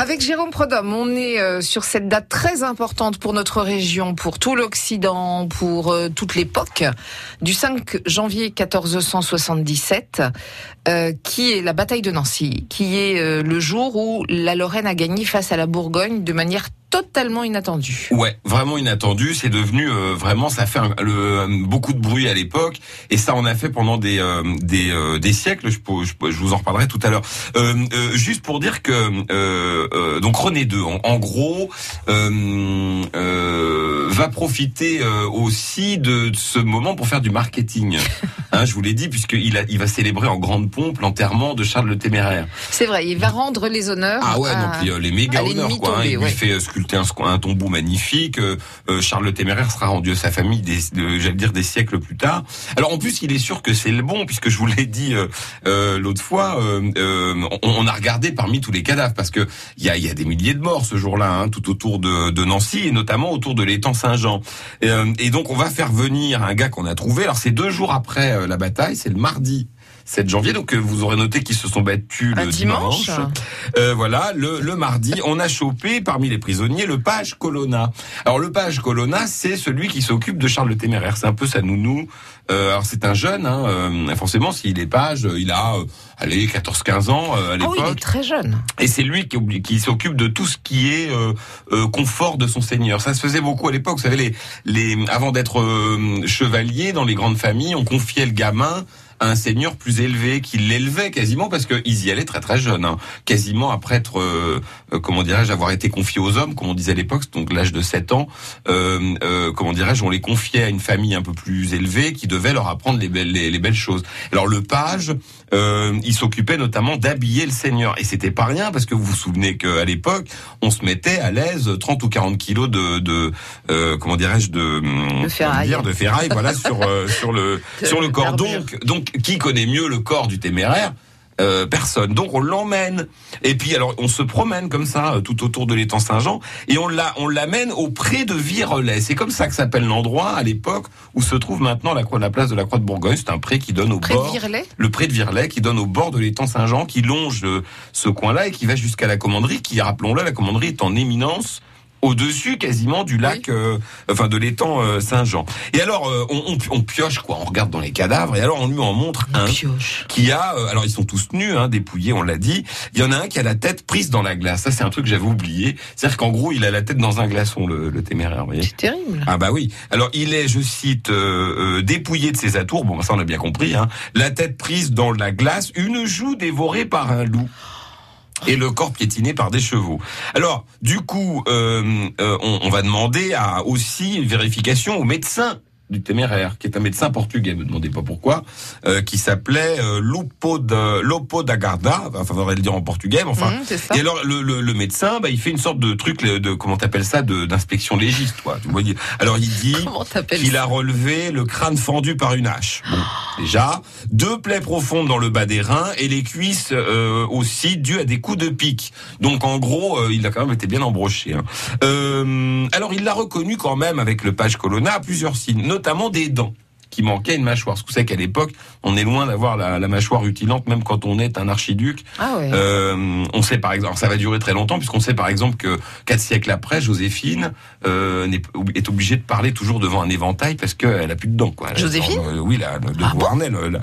Avec Jérôme Prodhomme, on est euh, sur cette date très importante pour notre région, pour tout l'Occident, pour euh, toute l'époque, du 5 janvier 1477, euh, qui est la bataille de Nancy, qui est le jour où la Lorraine a gagné face à la Bourgogne de manière totalement inattendu. Ouais, vraiment inattendu. C'est devenu euh, vraiment, ça fait le, beaucoup de bruit à l'époque, et ça on a fait pendant des euh, des, euh, des siècles. Je, je, je, vous en reparlerai tout à l'heure. juste pour dire que donc René II, en, en gros, va profiter aussi de ce moment pour faire du marketing. Hein, je vous l'ai dit, puisqu'il a, il va célébrer en grande pompe l'enterrement de Charles le Téméraire. C'est vrai, il va rendre les honneurs. Ah ouais, donc les méga honneurs quoi. Hein. il lui fait un, tombeau magnifique. Euh, euh, Charles le Téméraire sera rendu à sa famille, des, j'allais dire des siècles plus tard. Alors en plus, il est sûr que c'est le bon, puisque je vous l'ai dit euh, l'autre fois, on, a regardé parmi tous les cadavres, parce que il y a, y a des milliers de morts ce jour-là, hein, tout autour de, de, Nancy, et notamment autour de l'étang Saint-Jean. et donc on va faire venir un gars qu'on a trouvé. Alors c'est deux jours après la bataille, c'est le mardi 7 janvier. Donc euh, vous aurez noté qu'ils se sont battus le dimanche. Euh, voilà, le, le, mardi, on a chopé parmi les prisonniers le page Colonna. Alors le page Colonna, c'est celui qui s'occupe de Charles le Téméraire. C'est un peu sa nounou. Euh, alors c'est un jeune, hein, euh, forcément s'il est page, il a euh, allez 14-15 ans à l'époque. Oh, il est très jeune. Et c'est lui qui, qui s'occupe de tout ce qui est confort de son seigneur. Ça se faisait beaucoup à l'époque. Vous savez, les, les avant d'être chevalier dans les grandes familles, on confiait le gamin un seigneur plus élevé, qui l'élevait quasiment parce qu'ils y allaient très très jeunes, hein. quasiment après être, euh, euh, comment dirais-je, avoir été confié aux hommes, comme on disait à l'époque, donc l'âge de 7 ans, euh, euh, comment dirais-je, on les confiait à une famille un peu plus élevée qui devait leur apprendre les belles, les, belles choses. Alors le page, il s'occupait notamment d'habiller le seigneur, et c'était pas rien parce que vous vous souvenez qu'à l'époque, on se mettait à l'aise 30 ou 40 kilos de, de comment dirais-je, de, de ferraille, dire, de ferraille, voilà sur sur le sur le corps. Donc donc qui connaît mieux le corps du téméraire euh, personne. Donc on l'emmène. Et puis alors on se promène comme ça euh, tout autour de l'étang Saint-Jean et on l'a on l'amène auprès de Virelais. C'est comme ça que s'appelle l'endroit à l'époque où se trouve maintenant la croix la place de la Croix de Bourgogne. C'est un pré qui donne au bord le pré de Virelais qui donne au bord de l'étang Saint-Jean qui longe euh, ce coin-là et qui va jusqu'à la commanderie qui rappelons-le la commanderie est en éminence au-dessus quasiment du lac, euh, enfin de l'étang euh, Saint-Jean. Et alors euh, on, on, pioche quoi, on regarde dans les cadavres et alors on lui en montre un qui a, alors ils sont tous nus, hein, dépouillés, on l'a dit. Il y en a un qui a la tête prise dans la glace. Ça c'est un truc que j'avais oublié. C'est-à-dire qu'en gros il a la tête dans un glaçon, le, le téméraire. C'est terrible. Ah bah oui. Alors il est, je cite, dépouillé de ses atours. Bon ça on a bien compris. Hein. La tête prise dans la glace, une joue dévorée par un loup et le corps piétiné par des chevaux. Alors, du coup, euh, euh on, on, va demander à aussi une vérification au médecin du téméraire, qui est un médecin portugais, me demandez pas pourquoi, euh, qui s'appelait euh, Lupo, de, Lopo da Garda, enfin, faudrait le dire en portugais, mais enfin. Mmh, et alors, le, le, le, médecin, bah, il fait une sorte de truc, de, comment t'appelles ça, d'inspection légiste, quoi. Tu vois, alors, il dit qu'il a relevé le crâne fendu par une hache. Bon, déjà, deux plaies profondes dans le bas des reins et les cuisses euh, aussi dues à des coups de pique. Donc, en gros, euh, il a quand même été bien embroché. Hein. Alors, il l'a reconnu quand même avec le page Colonna à plusieurs signes notamment des dents qui manquait une mâchoire. Parce que vous savez qu'à l'époque, on est loin d'avoir la, la, mâchoire utilante, même quand on est un archiduc. Ah euh, on sait par exemple, ça va durer très longtemps, puisqu'on sait par exemple que quatre siècles après, Joséphine euh, est, obligée de parler toujours devant un éventail parce qu'elle a plus de dents. Quoi. Joséphine euh, Oui, la, de ah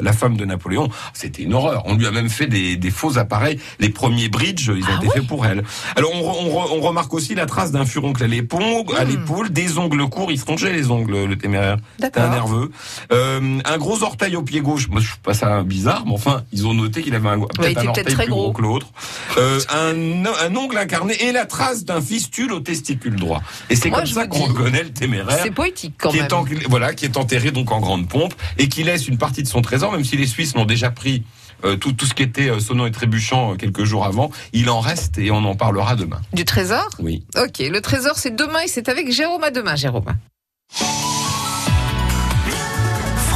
la, femme de Napoléon. C'était une horreur. On lui a même fait des, des faux appareils. Les premiers bridges, ils ont ah été faits pour elle. Alors on, on, on, remarque aussi la trace d'un furoncle à l'épaule, à hmm. l'épaule, des ongles courts. Il se rongeait les ongles, le téméraire. C'était un nerveux. Euh, un gros orteil au pied gauche. Moi, je trouve pas ça bizarre, mais enfin, ils ont noté qu'il avait un, peut-être un orteil plus gros, que l'autre. Euh, un, un, ongle incarné et la trace d'un fistule au testicule droit. Et c'est comme ça qu'on reconnaît le téméraire. C'est poétique quand qui même. Est voilà, qui est enterré donc en grande pompe et qui laisse une partie de son trésor, même si les Suisses l'ont déjà pris. Euh, tout, tout ce qui était euh, sonnant et trébuchant euh, quelques jours avant, il en reste et on en parlera demain. Du trésor? Oui. Ok, le trésor c'est demain et c'est avec Jérôme à demain, Jérôme.